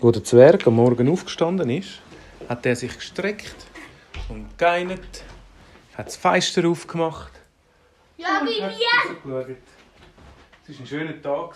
Wo der Zwerg am Morgen aufgestanden ist, hat er sich gestreckt und geinert, hat das Fenster aufgemacht Ja, und wie wir. rausgeschaut. Es war ein schöner Tag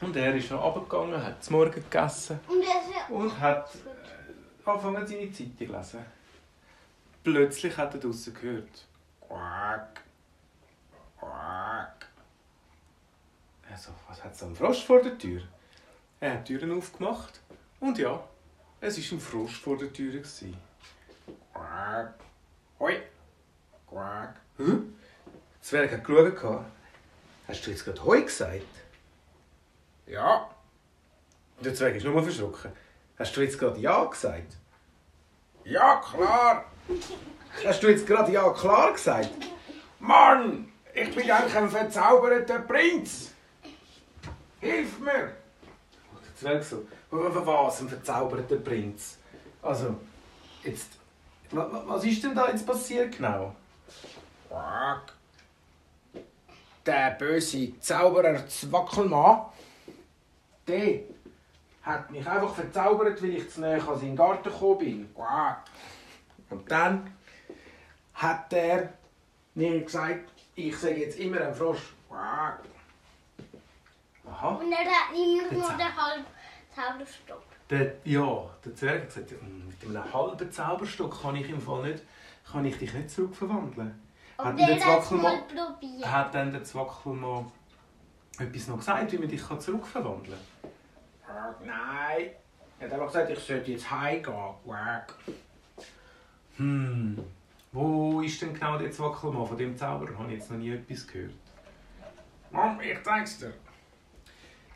und er ist noch runtergegangen, hat zum Morgen gegessen Und er und hat äh, angefangen seine Zeitung zu lesen. Plötzlich hat er draussen gehört. Quack, quack. Also, was hat so ein Frosch vor der Tür? Er hat die Türen aufgemacht und ja, es war ein Frosch vor der Tür. Quack, hoi, quack. Hä? Der Zwerg hat geschaut. Hast du jetzt gerade Hoi gesagt? Ja. Der Zwerg ist nur verschrocken. Hast du jetzt gerade Ja gesagt? Ja, klar. Hast du jetzt gerade Ja, klar gesagt? Mann, ich bin eigentlich ein verzauberter Prinz. Hilf mir. Zwerg so, "W- w- was, ein verzauberter Prinz? Also, jetzt, wa- wa- was ist denn da jetzt passiert genau? Der böse Zauberer Zwackelmann, der hat mich einfach verzaubert, weil ich zu näher an seinen Garten gekommen bin. Und dann hat er mir gesagt, ich sage jetzt immer ein Frosch. Aha. Und er hat nämlich Der nur den halben Zauberstock. Der, ja, der Zwerg hat gesagt, "Mm, mit einem halben Zauberstock kann ich im Fall nicht, kann ich dich nicht zurückverwandeln. Und Hat der der hat es mal Zwackelmann, probiert. hat dann der Zwackelmann etwas noch gesagt, wie man dich kann zurückverwandeln kann? Nein. Er hat einfach gesagt, ich sollte jetzt heimgehen. Hm. Wo ist denn genau der Zwackelmann von dem Zauberer? Habe ich jetzt noch nie etwas gehört. Mann, ich zeig's dir.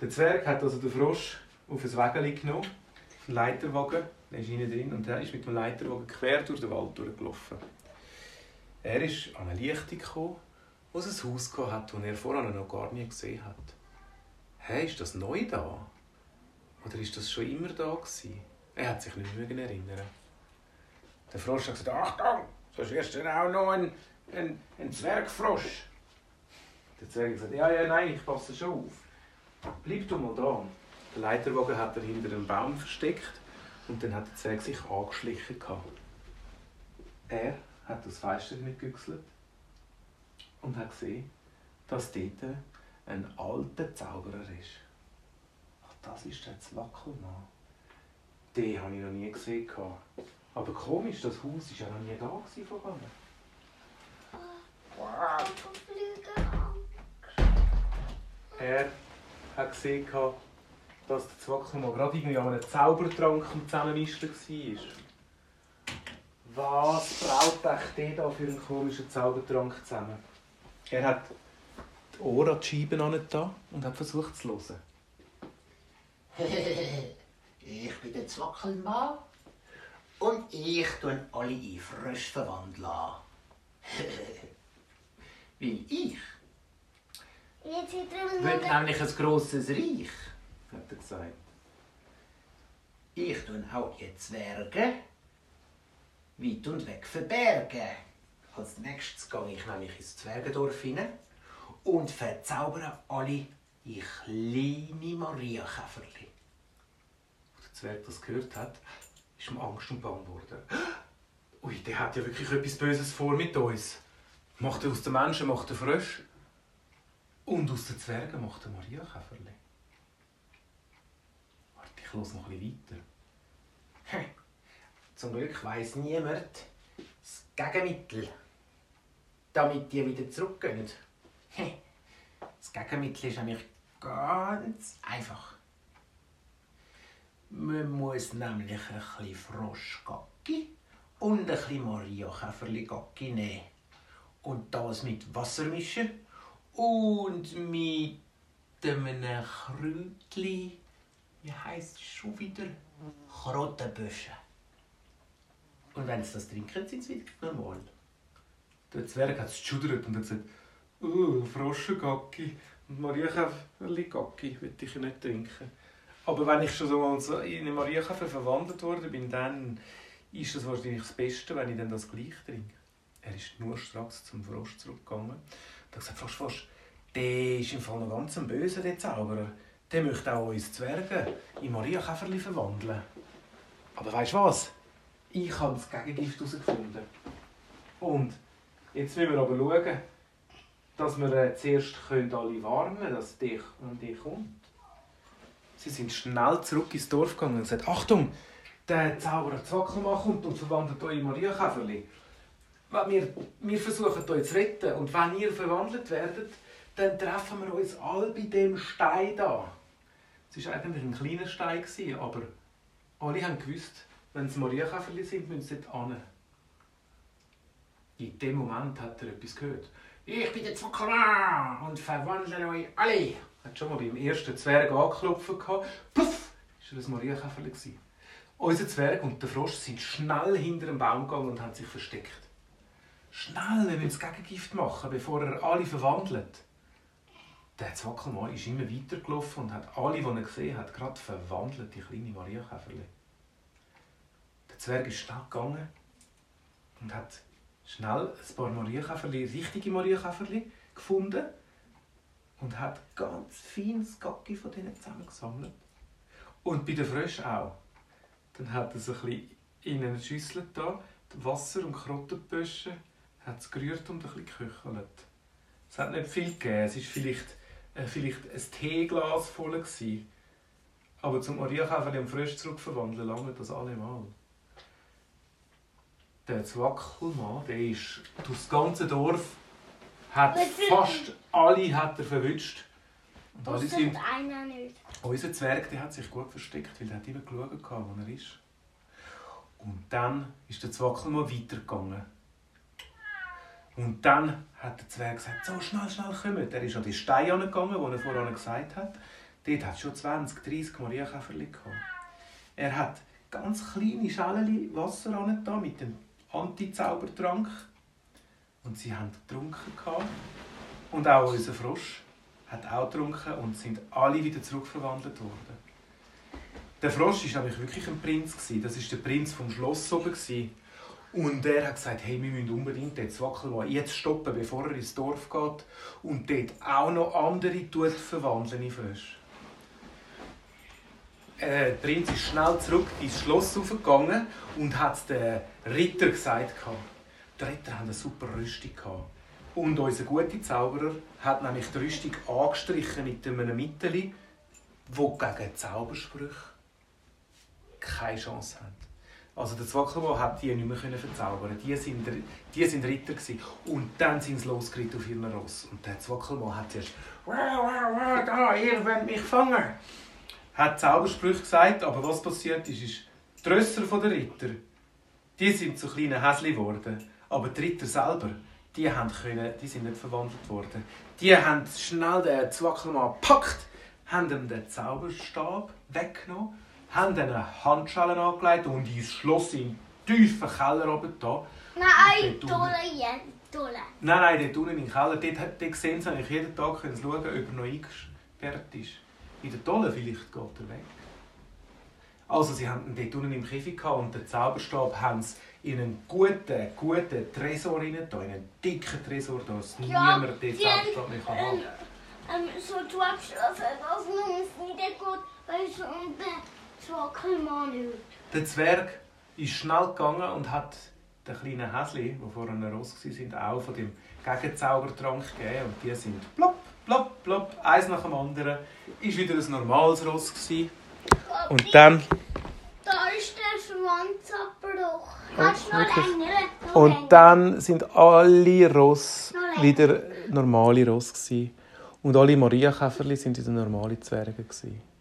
Der Zwerg hat also den Frosch auf ein Wägeli genommen, einen Leiterwagen, der ist innen drin, und er ist mit dem Leiterwagen quer durch den Wald durchgelaufen. Er ist an eine Lichtung gekommen, wo es ein Haus hatte, das er vorher noch gar nie gesehen hat. Hä, ist das neu da? Oder ist das schon immer da gewesen? Er hat sich nicht mehr erinnern. Der Frosch hat gesagt, Achtung, sonst wirst du auch noch ein, ein, ein Zwergfrosch. Der Zwerg hat gesagt, ja, ja, nein, ich passe schon auf. Bleib du mal da. Der Leiterwagen hat er hinter einem Baum versteckt und dann hat der Zwerg sich angeschlichen. gehabt. Er hat das Fenster mitgegüchselt und hat gesehen, dass dort ein alter Zauberer ist. Ach, das ist der Zwackelmann. Den habe ich noch nie gesehen. gehabt. Aber komisch, das Haus war ja noch nie da gewesen vorher. Er hat gesehen, gehabt, dass der Zwackelmann gerade irgendwie an einem Zaubertrank am Zusammenmischen war. Was braut euch der da für einen komischen Zaubertrank zusammen? Er hat die Ohren an die Scheiben da und hat versucht zu hören. ich bin der Zwackelmann und ich tue alle in Frösch verwandeln. Weil ich Den... nämlich ein grosses Reich. Hat er gesagt. Ich tue auch die Zwerge weit und weg verbergen. Als nächstes gehe ich nämlich ins Zwergendorf hinein und verzaubere alle in kleine Mariakäferli. Als der Zwerg das gehört hat, ist ihm Angst und Bang geworden. Ui, der hat ja wirklich etwas Böses vor mit uns. Macht er aus den Menschen macht er Frösch und aus den Zwergen macht er Mariakäferli. Warte, ich los noch ein bisschen weiter. Zum Glück weiss niemand das Gegenmittel, damit die wieder zurückgehen. Das Gegenmittel ist nämlich ganz einfach. Man muss nämlich ein bisschen Froschgacki und ein bisschen Mariakäferli-Gacki nehmen. Und das mit Wasser mischen und mit einem Kräutchen, wie heisst es schon wieder? Krottenbüsche. Und wenn sie das trinken, sind sie wieder normal. Der Zwerg hat es geschudert und hat gesagt, oh, Froschengacki und Mariakäferli-Gacki will ich nicht trinken. Aber wenn ich schon so in einen Mariakäfer verwandelt worden bin, dann ist es wahrscheinlich das Beste, wenn ich dann das gleich trinke. Er ist nur stracks zum Frosch zurückgegangen hat gesagt, Frosch, Frosch, der ist im Fall noch ganz ein Böser, der Zauberer. der möchte auch uns Zwerge in Mariakäferli verwandeln. Aber weißt du was? Ich habe das Gegengift herausgefunden. Und jetzt müssen wir aber schauen, dass wir äh, zuerst können alle warnen können, dass dich und dich kommt. Sie sind schnell zurück ins Dorf gegangen und gesagt, Achtung, der Zauberer Zwackelmann kommt und verwandelt euch in Mariakäferli. Wir, wir versuchen euch zu retten und wenn ihr verwandelt werdet, dann treffen wir uns alle bei dem Stein da. Es war eigentlich ein kleiner Stein, aber alle haben gewusst, wenn es Mariakäferli sind, müssen sie dort hin. In dem Moment hat er etwas gehört. Ich bin der Zuckermann und verwandle euch alle. Er hat schon mal beim ersten Zwerg angeklopft. Puff! Das war ein Mariakäferli. Unser Zwerg und der Frosch sind schnell hinter dem Baum gegangen und haben sich versteckt. Schnell, wir das Gegengift machen, bevor er alle verwandelt. Der Zwackelmann ist immer weitergelaufen und hat alle, die er gesehen hat, gerade verwandelt, die kleine Mariakäferli. Der Zwerg ist schnell gegangen und hat schnell ein paar Marienkäferli, richtige Marienkäferli gefunden und hat ganz feines Gacki von denen zusammengesammelt. Und bei den Fröschen auch. Dann hat er es ein bisschen in eine Schüssel da, Wasser und Krottenböschen, hat es gerührt und ein bisschen geköchelt. Es hat nicht viel gegeben, es war vielleicht, äh, vielleicht ein Teeglas voll. Gewesen. Aber zum Marienkäferli und Frösch zurückverwandeln, lange das allemal der Zwackelmann, der ist durch das ganze Dorf, hat fast alle hat er verwünscht. Und alle sind einer nicht. Unser Zwerg der hat sich gut versteckt, weil er hat immer geschaut, wo er ist. Und dann ist der Zwackelmann weitergegangen. Und dann hat der Zwerg gesagt, so schnell, schnell kommen. Er ist an die Steine gegangen, die er vorhin gesagt hat. Dort hat es schon 20, 30 Marienkäferchen gehabt. Er hat ganz kleine Schalen Wasser da mit dem Anti-Zaubertrank. Und sie haben getrunken. Und auch unser Frosch hat auch getrunken und sind alle wieder zurückverwandelt worden. Der Frosch war nämlich wirklich ein Prinz. Das war der Prinz vom Schloss oben. Und er hat gesagt, hey, wir müssen unbedingt den Zwackelmann jetzt stoppen, bevor er ins Dorf geht und dort auch noch andere tut verwandeln in Frösche. Äh, der Prinz ist schnell zurück ins Schloss gegangen und hat den Ritter gesagt. Die Ritter haben eine super Rüstung. Und unser guter Zauberer hat nämlich die Rüstung angestrichen mit einem Mittel, wo gegen Zaubersprüche keine Chance haben. Also der Zwackelbo hat die nicht mehr verzaubern. Die sind, die sind Ritter gewesen. Und dann sind sie losgeritten auf ihren Ross. Und der Zwackelbo hat zuerst «Da, ihr wollt mich fangen!» hat Zaubersprüche gesagt, aber was passiert ist, ist, die Rösser der Ritter, die sind zu kleinen Häschen geworden. Aber die Ritter selber, die, haben können, die sind nicht verwandelt worden. Die haben schnell den Zwackelmann gepackt, haben ihm den Zauberstab weggenommen, haben eine Handschellen angelegt und ins Schloss im tiefen Keller oben da. Nein, tolle tolle. Nein, nein, dort unten im Keller, dort, dort sehen sie eigentlich jeden Tag, können sie schauen, ob er noch eingesperrt ist. In der Tolle vielleicht geht er weg. Also sie hatten dort unten im Käfig und den Zauberstab haben sie in einen guten, guten Tresor rein, in einen dicken Tresor, dass ja, niemand den Zauberstab mehr kann haben ähm, so du abschlafen, dass man es nicht gut, weil Zwackelmann hört. Der Zwerg ist schnell gegangen und hat den kleinen Häsli, die vor einer Ross waren, auch von dem Gegenzaubertrank gegeben. Und die sind plopp, plopp, plopp, eins nach dem anderen. Ist wieder ein normales Ross. Gewesen. Und dann... Da ist der Schwanzabbruch. Kannst du noch? Und dann sind alle Ross wieder normale Ross. Gewesen. Und alle Mariakäferli sind wieder normale Zwerge. Gewesen.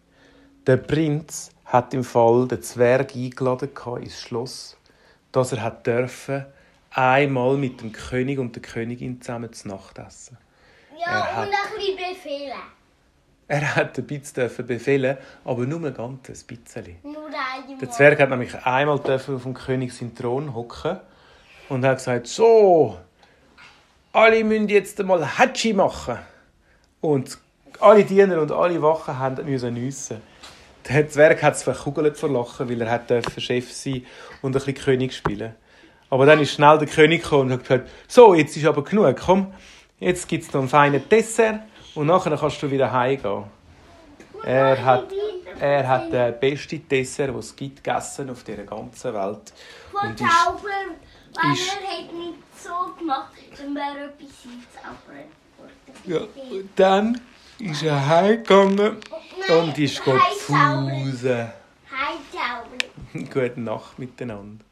Der Prinz hat im Fall den Zwerg eingeladen ins Schloss, dass er hat dürfen, einmal mit dem König und der Königin zusammen zu Nacht essen. Ja, und ein bisschen befehlen. Er hat ein bisschen befehlen, aber nur ein ganzes bisschen. Nur einmal. Der Zwerg hat nämlich einmal auf dem König seinen Thron hocken und hat gesagt: So, alle müssen jetzt einmal Hatschi machen. Und alle Diener und alle Wachen haben müssen nüssen. Der Zwerg hat es verkugelt vor Lachen, weil er hat Chef sein und ein bisschen König spielen. Aber dann ist schnell der König gekommen und hat gesagt: So, jetzt ist aber genug, komm. Jetzt gibt es noch ein feines Dessert und nachher kannst du wieder heimgehen. Er hat, er hat den besten Dessert, den es gibt, gegessen auf dieser ganzen Welt. Und ist- weil ist- er hat nicht so gemacht, dann wäre etwas einzaubern worden. Ja, und dann ist er heimgegangen und ist. Heimzaubern. Gute Nacht miteinander.